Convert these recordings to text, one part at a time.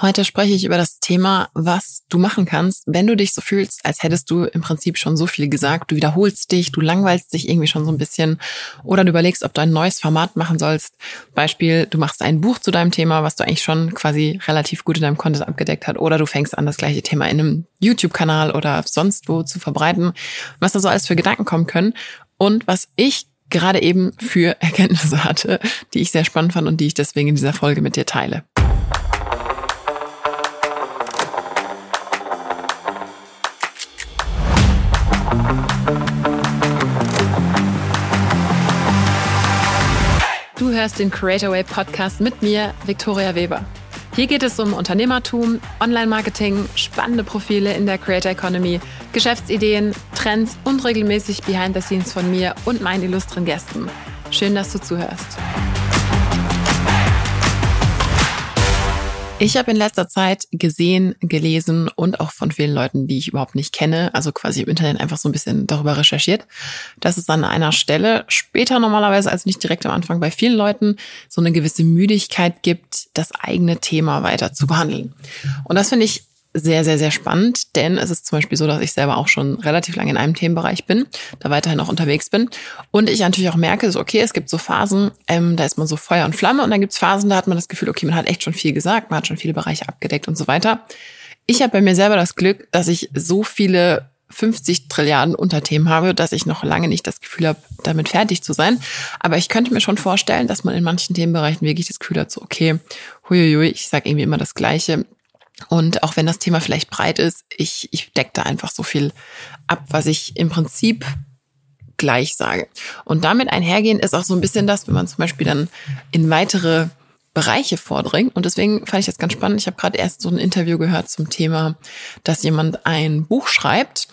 Heute spreche ich über das Thema, was du machen kannst, wenn du dich so fühlst, als hättest du im Prinzip schon so viel gesagt. Du wiederholst dich, du langweilst dich irgendwie schon so ein bisschen oder du überlegst, ob du ein neues Format machen sollst. Beispiel, du machst ein Buch zu deinem Thema, was du eigentlich schon quasi relativ gut in deinem Content abgedeckt hat oder du fängst an, das gleiche Thema in einem YouTube-Kanal oder sonst wo zu verbreiten. Was da so alles für Gedanken kommen können und was ich gerade eben für Erkenntnisse hatte, die ich sehr spannend fand und die ich deswegen in dieser Folge mit dir teile. Hörst den Creatorway Podcast mit mir, Victoria Weber. Hier geht es um Unternehmertum, Online-Marketing, spannende Profile in der Creator Economy, Geschäftsideen, Trends und regelmäßig Behind the Scenes von mir und meinen illustren Gästen. Schön, dass du zuhörst. Ich habe in letzter Zeit gesehen, gelesen und auch von vielen Leuten, die ich überhaupt nicht kenne, also quasi im Internet einfach so ein bisschen darüber recherchiert, dass es an einer Stelle später normalerweise, also nicht direkt am Anfang bei vielen Leuten, so eine gewisse Müdigkeit gibt, das eigene Thema weiter zu behandeln. Und das finde ich sehr, sehr, sehr spannend, denn es ist zum Beispiel so, dass ich selber auch schon relativ lange in einem Themenbereich bin, da weiterhin auch unterwegs bin und ich natürlich auch merke, so okay, es gibt so Phasen, ähm, da ist man so Feuer und Flamme und dann gibt es Phasen, da hat man das Gefühl, okay, man hat echt schon viel gesagt, man hat schon viele Bereiche abgedeckt und so weiter. Ich habe bei mir selber das Glück, dass ich so viele 50 Trilliarden Unterthemen habe, dass ich noch lange nicht das Gefühl habe, damit fertig zu sein. Aber ich könnte mir schon vorstellen, dass man in manchen Themenbereichen wirklich das Gefühl hat, so okay, huiuiui, ich sage irgendwie immer das Gleiche. Und auch wenn das Thema vielleicht breit ist, ich, ich decke da einfach so viel ab, was ich im Prinzip gleich sage. Und damit einhergehen ist auch so ein bisschen das, wenn man zum Beispiel dann in weitere Bereiche vordringt. Und deswegen fand ich das ganz spannend. Ich habe gerade erst so ein Interview gehört zum Thema, dass jemand ein Buch schreibt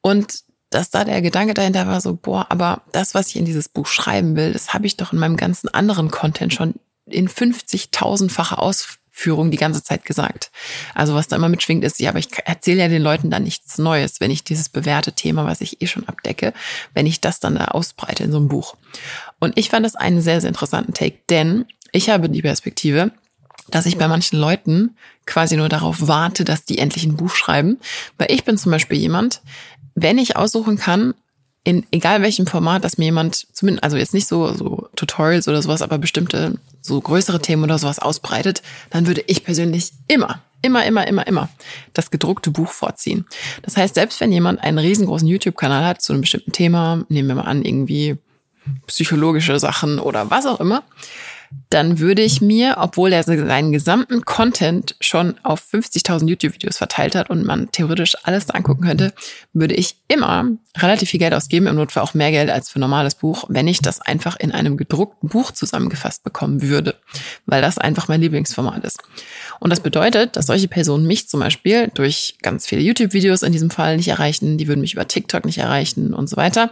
und dass da der Gedanke dahinter war so, boah, aber das, was ich in dieses Buch schreiben will, das habe ich doch in meinem ganzen anderen Content schon in 50.000-facher Aus Führung die ganze Zeit gesagt. Also was da immer mitschwingt ist, ja, aber ich erzähle ja den Leuten da nichts Neues, wenn ich dieses bewährte Thema, was ich eh schon abdecke, wenn ich das dann da ausbreite in so einem Buch. Und ich fand das einen sehr, sehr interessanten Take, denn ich habe die Perspektive, dass ich bei manchen Leuten quasi nur darauf warte, dass die endlich ein Buch schreiben. Weil ich bin zum Beispiel jemand, wenn ich aussuchen kann, in egal welchem Format, dass mir jemand, zumindest, also jetzt nicht so, so Tutorials oder sowas, aber bestimmte so größere Themen oder sowas ausbreitet, dann würde ich persönlich immer, immer, immer, immer, immer das gedruckte Buch vorziehen. Das heißt, selbst wenn jemand einen riesengroßen YouTube-Kanal hat zu einem bestimmten Thema, nehmen wir mal an, irgendwie psychologische Sachen oder was auch immer, dann würde ich mir, obwohl er seinen gesamten Content schon auf 50.000 YouTube-Videos verteilt hat und man theoretisch alles angucken könnte, würde ich immer relativ viel Geld ausgeben, im Notfall auch mehr Geld als für normales Buch, wenn ich das einfach in einem gedruckten Buch zusammengefasst bekommen würde, weil das einfach mein Lieblingsformat ist. Und das bedeutet, dass solche Personen mich zum Beispiel durch ganz viele YouTube-Videos in diesem Fall nicht erreichen, die würden mich über TikTok nicht erreichen und so weiter.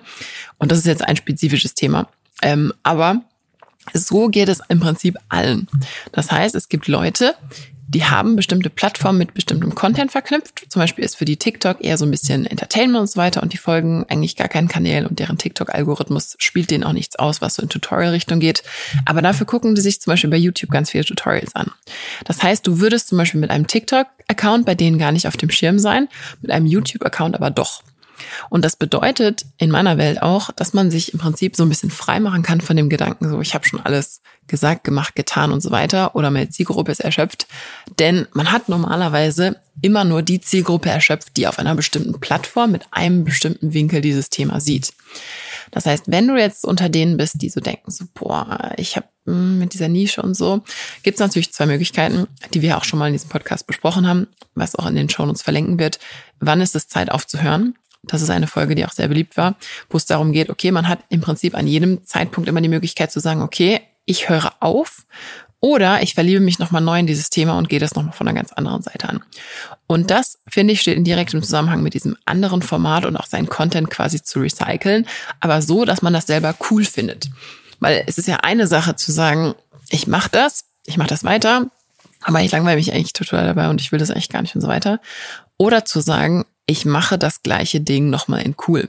Und das ist jetzt ein spezifisches Thema. Ähm, aber so geht es im Prinzip allen. Das heißt, es gibt Leute, die haben bestimmte Plattformen mit bestimmtem Content verknüpft. Zum Beispiel ist für die TikTok eher so ein bisschen Entertainment und so weiter und die folgen eigentlich gar keinen Kanälen und deren TikTok-Algorithmus spielt denen auch nichts aus, was so in Tutorial-Richtung geht. Aber dafür gucken die sich zum Beispiel bei YouTube ganz viele Tutorials an. Das heißt, du würdest zum Beispiel mit einem TikTok-Account bei denen gar nicht auf dem Schirm sein, mit einem YouTube-Account aber doch. Und das bedeutet in meiner Welt auch, dass man sich im Prinzip so ein bisschen frei machen kann von dem Gedanken, so ich habe schon alles gesagt, gemacht, getan und so weiter oder meine Zielgruppe ist erschöpft. Denn man hat normalerweise immer nur die Zielgruppe erschöpft, die auf einer bestimmten Plattform mit einem bestimmten Winkel dieses Thema sieht. Das heißt, wenn du jetzt unter denen bist, die so denken, so, boah, ich habe hm, mit dieser Nische und so, gibt es natürlich zwei Möglichkeiten, die wir auch schon mal in diesem Podcast besprochen haben, was auch in den Shownotes verlinken wird. Wann ist es Zeit aufzuhören? Das ist eine Folge, die auch sehr beliebt war, wo es darum geht, okay, man hat im Prinzip an jedem Zeitpunkt immer die Möglichkeit zu sagen, okay, ich höre auf oder ich verliebe mich nochmal neu in dieses Thema und gehe das nochmal von einer ganz anderen Seite an. Und das, finde ich, steht in direktem Zusammenhang mit diesem anderen Format und auch seinen Content quasi zu recyceln, aber so, dass man das selber cool findet. Weil es ist ja eine Sache zu sagen, ich mache das, ich mache das weiter, aber ich langweile mich eigentlich total dabei und ich will das eigentlich gar nicht und so weiter. Oder zu sagen, ich mache das gleiche Ding nochmal in cool.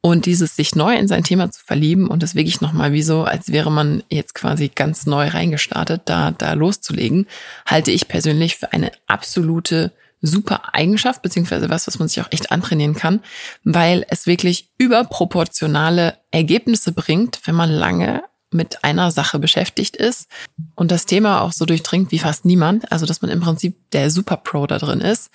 Und dieses sich neu in sein Thema zu verlieben und das wirklich nochmal wie so, als wäre man jetzt quasi ganz neu reingestartet, da, da loszulegen, halte ich persönlich für eine absolute super Eigenschaft, beziehungsweise was, was man sich auch echt antrainieren kann, weil es wirklich überproportionale Ergebnisse bringt, wenn man lange mit einer Sache beschäftigt ist und das Thema auch so durchdringt wie fast niemand, also dass man im Prinzip der Super Pro da drin ist.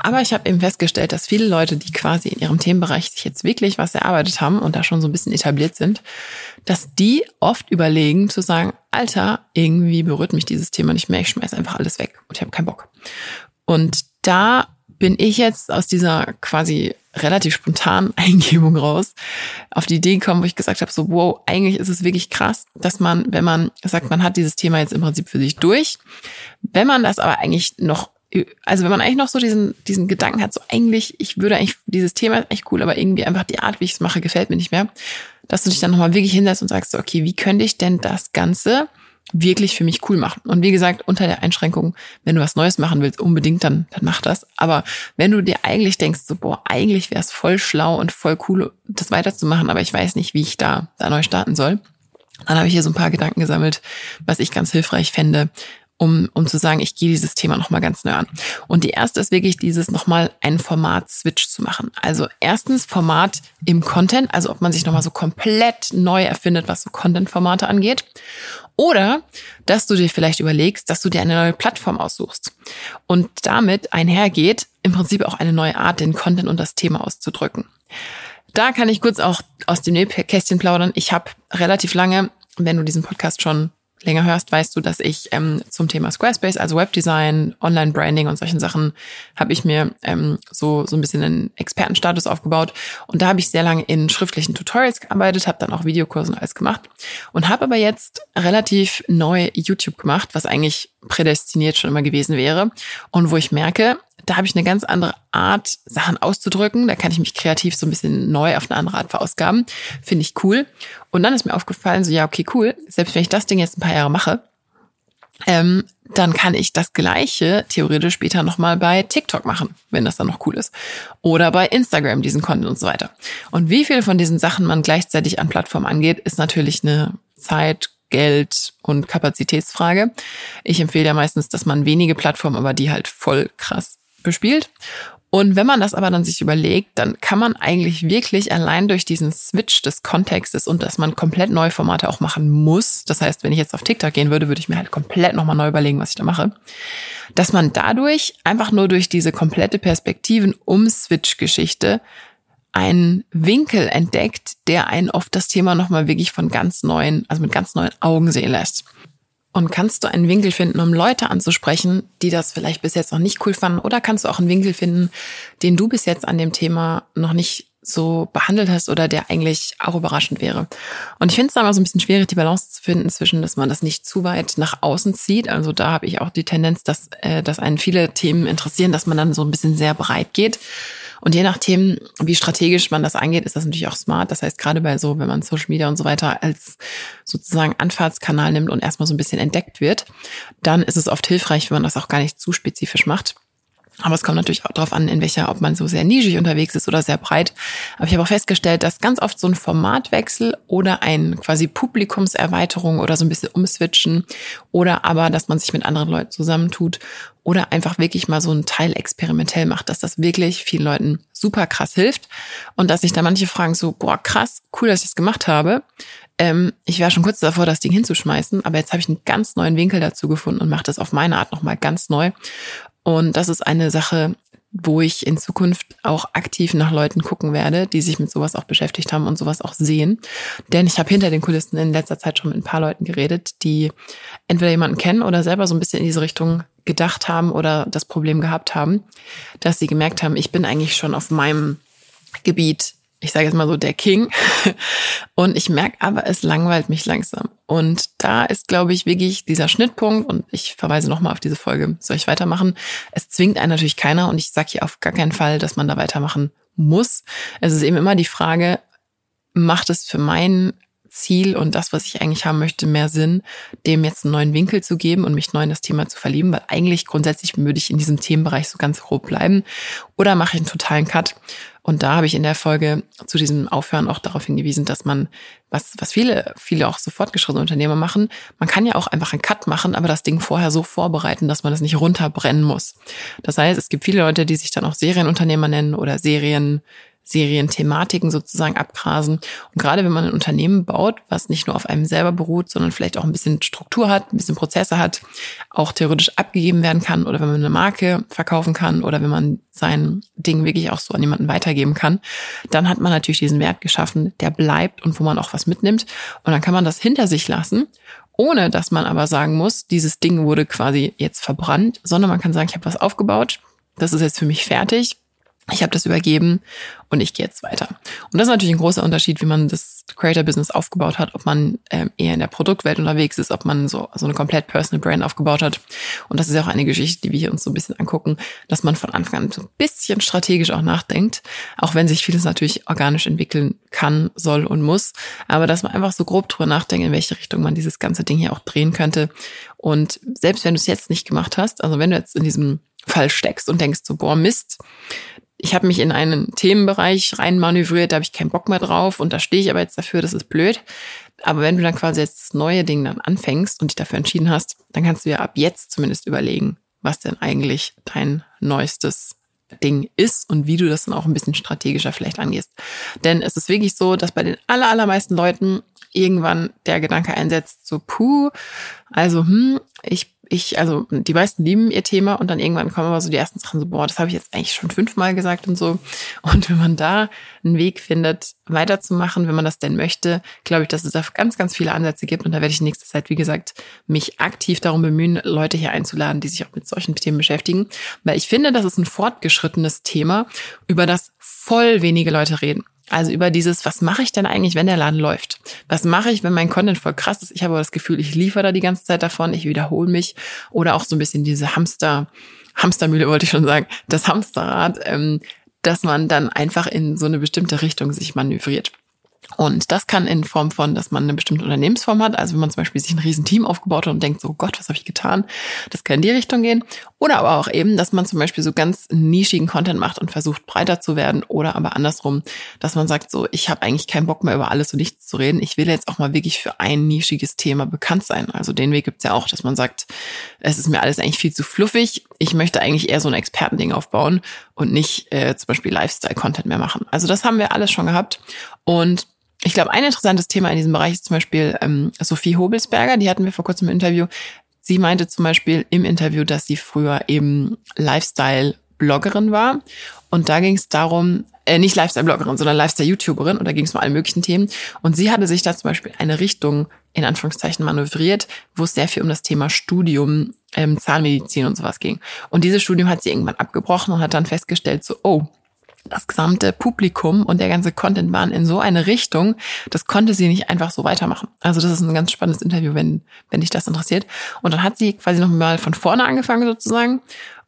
Aber ich habe eben festgestellt, dass viele Leute, die quasi in ihrem Themenbereich sich jetzt wirklich was erarbeitet haben und da schon so ein bisschen etabliert sind, dass die oft überlegen zu sagen, Alter, irgendwie berührt mich dieses Thema nicht mehr, ich schmeiß einfach alles weg und ich habe keinen Bock. Und da bin ich jetzt aus dieser quasi relativ spontanen Eingebung raus auf die Idee gekommen, wo ich gesagt habe, so wow, eigentlich ist es wirklich krass, dass man, wenn man sagt, man hat dieses Thema jetzt im Prinzip für sich durch, wenn man das aber eigentlich noch also wenn man eigentlich noch so diesen, diesen Gedanken hat, so eigentlich, ich würde eigentlich, dieses Thema ist echt cool, aber irgendwie einfach die Art, wie ich es mache, gefällt mir nicht mehr, dass du dich dann nochmal wirklich hinsetzt und sagst, so, okay, wie könnte ich denn das Ganze wirklich für mich cool machen. Und wie gesagt, unter der Einschränkung, wenn du was Neues machen willst, unbedingt, dann, dann mach das. Aber wenn du dir eigentlich denkst, so, boah, eigentlich wäre es voll schlau und voll cool, das weiterzumachen, aber ich weiß nicht, wie ich da, da neu starten soll, dann habe ich hier so ein paar Gedanken gesammelt, was ich ganz hilfreich fände, um, um zu sagen, ich gehe dieses Thema nochmal ganz neu an. Und die erste ist wirklich dieses nochmal einen Format-Switch zu machen. Also erstens Format im Content, also ob man sich nochmal so komplett neu erfindet, was so Content-Formate angeht. Oder dass du dir vielleicht überlegst, dass du dir eine neue Plattform aussuchst. Und damit einhergeht im Prinzip auch eine neue Art, den Content und das Thema auszudrücken. Da kann ich kurz auch aus dem Nähkästchen plaudern. Ich habe relativ lange, wenn du diesen Podcast schon länger hörst, weißt du, dass ich ähm, zum Thema Squarespace, also Webdesign, Online-Branding und solchen Sachen, habe ich mir ähm, so, so ein bisschen einen Expertenstatus aufgebaut. Und da habe ich sehr lange in schriftlichen Tutorials gearbeitet, habe dann auch Videokurse und alles gemacht und habe aber jetzt relativ neu YouTube gemacht, was eigentlich prädestiniert schon immer gewesen wäre. Und wo ich merke, da habe ich eine ganz andere Art, Sachen auszudrücken. Da kann ich mich kreativ so ein bisschen neu auf eine andere Art verausgaben. Finde ich cool. Und dann ist mir aufgefallen, so ja, okay, cool. Selbst wenn ich das Ding jetzt ein paar Jahre mache, ähm, dann kann ich das Gleiche theoretisch später nochmal bei TikTok machen, wenn das dann noch cool ist. Oder bei Instagram, diesen Content und so weiter. Und wie viel von diesen Sachen man gleichzeitig an Plattformen angeht, ist natürlich eine Zeit, Geld und Kapazitätsfrage. Ich empfehle ja meistens, dass man wenige Plattformen, aber die halt voll krass bespielt. Und wenn man das aber dann sich überlegt, dann kann man eigentlich wirklich allein durch diesen Switch des Kontextes und dass man komplett neue Formate auch machen muss. Das heißt, wenn ich jetzt auf TikTok gehen würde, würde ich mir halt komplett nochmal neu überlegen, was ich da mache. Dass man dadurch einfach nur durch diese komplette Perspektiven-Um-Switch-Geschichte einen Winkel entdeckt, der einen oft das Thema nochmal wirklich von ganz neuen, also mit ganz neuen Augen sehen lässt. Und kannst du einen Winkel finden, um Leute anzusprechen, die das vielleicht bis jetzt noch nicht cool fanden? Oder kannst du auch einen Winkel finden, den du bis jetzt an dem Thema noch nicht so behandelt hast oder der eigentlich auch überraschend wäre. Und ich finde es da immer so ein bisschen schwierig, die Balance zu finden zwischen, dass man das nicht zu weit nach außen zieht. Also da habe ich auch die Tendenz, dass, äh, dass einen viele Themen interessieren, dass man dann so ein bisschen sehr breit geht. Und je nachdem, wie strategisch man das angeht, ist das natürlich auch smart. Das heißt, gerade bei so, wenn man Social Media und so weiter als sozusagen Anfahrtskanal nimmt und erstmal so ein bisschen entdeckt wird, dann ist es oft hilfreich, wenn man das auch gar nicht zu spezifisch macht. Aber es kommt natürlich auch darauf an, in welcher, ob man so sehr nischig unterwegs ist oder sehr breit. Aber ich habe auch festgestellt, dass ganz oft so ein Formatwechsel oder ein quasi Publikumserweiterung oder so ein bisschen umswitchen oder aber, dass man sich mit anderen Leuten zusammentut oder einfach wirklich mal so ein Teil experimentell macht, dass das wirklich vielen Leuten super krass hilft und dass sich da manche fragen so, boah, krass, cool, dass ich es gemacht habe. Ähm, ich wäre schon kurz davor, das Ding hinzuschmeißen, aber jetzt habe ich einen ganz neuen Winkel dazu gefunden und mache das auf meine Art nochmal ganz neu. Und das ist eine Sache, wo ich in Zukunft auch aktiv nach Leuten gucken werde, die sich mit sowas auch beschäftigt haben und sowas auch sehen. Denn ich habe hinter den Kulissen in letzter Zeit schon mit ein paar Leuten geredet, die entweder jemanden kennen oder selber so ein bisschen in diese Richtung gedacht haben oder das Problem gehabt haben, dass sie gemerkt haben, ich bin eigentlich schon auf meinem Gebiet ich sage jetzt mal so, der King. Und ich merke aber, es langweilt mich langsam. Und da ist, glaube ich, wirklich dieser Schnittpunkt, und ich verweise nochmal auf diese Folge, soll ich weitermachen? Es zwingt einen natürlich keiner und ich sage hier auf gar keinen Fall, dass man da weitermachen muss. Es ist eben immer die Frage, macht es für mein Ziel und das, was ich eigentlich haben möchte, mehr Sinn, dem jetzt einen neuen Winkel zu geben und mich neu in das Thema zu verlieben, weil eigentlich grundsätzlich würde ich in diesem Themenbereich so ganz grob bleiben. Oder mache ich einen totalen Cut Und da habe ich in der Folge zu diesem Aufhören auch darauf hingewiesen, dass man, was, was viele, viele auch so fortgeschrittene Unternehmer machen, man kann ja auch einfach einen Cut machen, aber das Ding vorher so vorbereiten, dass man das nicht runterbrennen muss. Das heißt, es gibt viele Leute, die sich dann auch Serienunternehmer nennen oder Serien, Serienthematiken sozusagen abgrasen. Und gerade wenn man ein Unternehmen baut, was nicht nur auf einem selber beruht, sondern vielleicht auch ein bisschen Struktur hat, ein bisschen Prozesse hat, auch theoretisch abgegeben werden kann oder wenn man eine Marke verkaufen kann oder wenn man sein Ding wirklich auch so an jemanden weitergeben kann, dann hat man natürlich diesen Wert geschaffen, der bleibt und wo man auch was mitnimmt. Und dann kann man das hinter sich lassen ohne dass man aber sagen muss, dieses Ding wurde quasi jetzt verbrannt, sondern man kann sagen, ich habe was aufgebaut, das ist jetzt für mich fertig, ich habe das übergeben und ich gehe jetzt weiter. Und das ist natürlich ein großer Unterschied, wie man das Creator-Business aufgebaut hat, ob man ähm, eher in der Produktwelt unterwegs ist, ob man so, so eine komplett Personal Brand aufgebaut hat. Und das ist ja auch eine Geschichte, die wir hier uns so ein bisschen angucken, dass man von Anfang an so ein bisschen strategisch auch nachdenkt, auch wenn sich vieles natürlich organisch entwickeln kann, soll und muss. Aber dass man einfach so grob drüber nachdenkt, in welche Richtung man dieses ganze Ding hier auch drehen könnte. Und selbst wenn du es jetzt nicht gemacht hast, also wenn du jetzt in diesem Fall steckst und denkst so, boah, Mist, ich habe mich in einen Themenbereich reinmanövriert, da habe ich keinen Bock mehr drauf und da stehe ich aber jetzt dafür, das ist blöd. Aber wenn du dann quasi jetzt das neue Ding dann anfängst und dich dafür entschieden hast, dann kannst du ja ab jetzt zumindest überlegen, was denn eigentlich dein neuestes Ding ist und wie du das dann auch ein bisschen strategischer vielleicht angehst. Denn es ist wirklich so, dass bei den aller, allermeisten Leuten irgendwann der Gedanke einsetzt, so puh, also hm, ich ich, also die meisten lieben ihr Thema und dann irgendwann kommen aber so die ersten Sachen so, boah, das habe ich jetzt eigentlich schon fünfmal gesagt und so. Und wenn man da einen Weg findet, weiterzumachen, wenn man das denn möchte, glaube ich, dass es da ganz, ganz viele Ansätze gibt. Und da werde ich in nächster Zeit, wie gesagt, mich aktiv darum bemühen, Leute hier einzuladen, die sich auch mit solchen Themen beschäftigen. Weil ich finde, das ist ein fortgeschrittenes Thema, über das voll wenige Leute reden. Also über dieses, was mache ich denn eigentlich, wenn der Laden läuft? Was mache ich, wenn mein Content voll krass ist? Ich habe aber das Gefühl, ich liefere da die ganze Zeit davon, ich wiederhole mich. Oder auch so ein bisschen diese Hamster, Hamstermühle wollte ich schon sagen, das Hamsterrad, ähm, dass man dann einfach in so eine bestimmte Richtung sich manövriert. Und das kann in Form von, dass man eine bestimmte Unternehmensform hat. Also wenn man zum Beispiel sich ein Riesenteam aufgebaut hat und denkt so, Gott, was habe ich getan? Das kann in die Richtung gehen. Oder aber auch eben, dass man zum Beispiel so ganz nischigen Content macht und versucht breiter zu werden. Oder aber andersrum, dass man sagt so, ich habe eigentlich keinen Bock mehr über alles und nichts zu reden. Ich will jetzt auch mal wirklich für ein nischiges Thema bekannt sein. Also den Weg gibt's ja auch, dass man sagt, es ist mir alles eigentlich viel zu fluffig. Ich möchte eigentlich eher so ein Expertending aufbauen und nicht äh, zum Beispiel Lifestyle-Content mehr machen. Also das haben wir alles schon gehabt. Und ich glaube, ein interessantes Thema in diesem Bereich ist zum Beispiel ähm, Sophie Hobelsberger, die hatten wir vor kurzem im Interview. Sie meinte zum Beispiel im Interview, dass sie früher eben Lifestyle-Bloggerin war. Und da ging es darum, äh, nicht Lifestyle-Bloggerin, sondern Lifestyle-YouTuberin. Und da ging es um alle möglichen Themen. Und sie hatte sich da zum Beispiel eine Richtung in Anführungszeichen manövriert, wo es sehr viel um das Thema Studium, ähm, Zahnmedizin und sowas ging. Und dieses Studium hat sie irgendwann abgebrochen und hat dann festgestellt, so, oh, das gesamte Publikum und der ganze Content waren in so eine Richtung, das konnte sie nicht einfach so weitermachen. Also das ist ein ganz spannendes Interview, wenn, wenn dich das interessiert. Und dann hat sie quasi nochmal von vorne angefangen sozusagen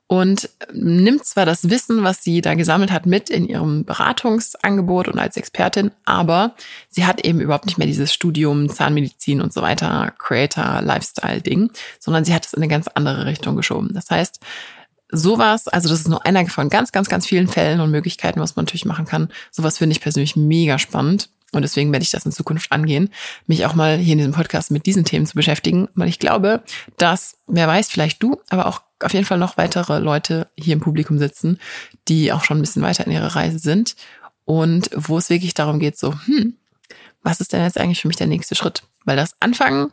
und nimmt zwar das Wissen, was sie da gesammelt hat, mit in ihrem Beratungsangebot und als Expertin, aber sie hat eben überhaupt nicht mehr dieses Studium Zahnmedizin und so weiter, Creator, Lifestyle-Ding, sondern sie hat es in eine ganz andere Richtung geschoben. Das heißt, sowas, also das ist nur einer von ganz, ganz, ganz vielen Fällen und Möglichkeiten, was man natürlich machen kann. Sowas finde ich persönlich mega spannend. Und deswegen werde ich das in Zukunft angehen, mich auch mal hier in diesem Podcast mit diesen Themen zu beschäftigen, weil ich glaube, dass, wer weiß, vielleicht du, aber auch auf jeden Fall noch weitere Leute hier im Publikum sitzen, die auch schon ein bisschen weiter in ihrer Reise sind und wo es wirklich darum geht, so, hm, was ist denn jetzt eigentlich für mich der nächste Schritt? Weil das Anfangen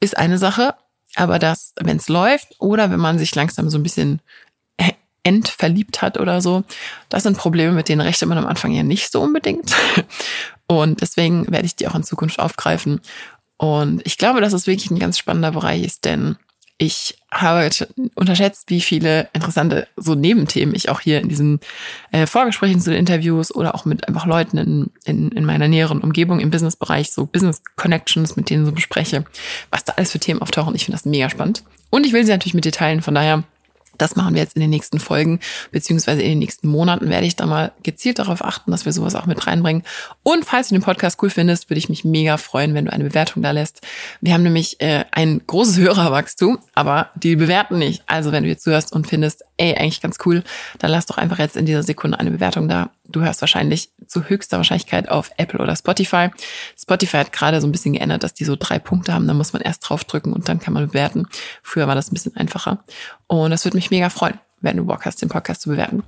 ist eine Sache, aber das, wenn es läuft oder wenn man sich langsam so ein bisschen entverliebt hat oder so, das sind Probleme, mit denen rechnet man am Anfang ja nicht so unbedingt. Und deswegen werde ich die auch in Zukunft aufgreifen. Und ich glaube, dass es wirklich ein ganz spannender Bereich ist, denn ich habe unterschätzt, wie viele interessante so Nebenthemen ich auch hier in diesen äh, Vorgesprächen zu den Interviews oder auch mit einfach Leuten in, in, in meiner näheren Umgebung im Businessbereich, so Business Connections, mit denen so bespreche, was da alles für Themen auftauchen. Ich finde das mega spannend. Und ich will sie natürlich mit dir teilen. Von daher Das machen wir jetzt in den nächsten Folgen, beziehungsweise in den nächsten Monaten werde ich da mal gezielt darauf achten, dass wir sowas auch mit reinbringen. Und falls du den Podcast cool findest, würde ich mich mega freuen, wenn du eine Bewertung da lässt. Wir haben nämlich äh, ein großes Hörerwachstum, aber die bewerten nicht. Also wenn du jetzt zuhörst und findest, ey, eigentlich ganz cool, dann lass doch einfach jetzt in dieser Sekunde eine Bewertung da. Du hörst wahrscheinlich zu höchster Wahrscheinlichkeit auf Apple oder Spotify. Spotify hat gerade so ein bisschen geändert, dass die so drei Punkte haben. Da muss man erst draufdrücken und dann kann man bewerten. Früher war das ein bisschen einfacher. Und das würde mich mega freuen, wenn du Bock hast, den Podcast zu bewerten.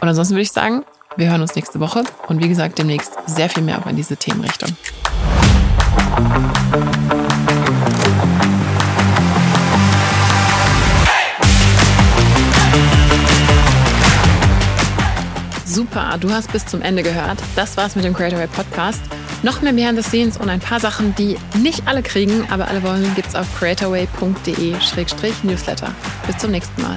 Und ansonsten würde ich sagen, wir hören uns nächste Woche und wie gesagt, demnächst sehr viel mehr auch in diese Themenrichtung. Super, du hast bis zum Ende gehört. Das war's mit dem Creator Podcast. Noch mehr Behind the Scenes und ein paar Sachen, die nicht alle kriegen, aber alle wollen, gibt's auf creatorway.de-newsletter. Bis zum nächsten Mal.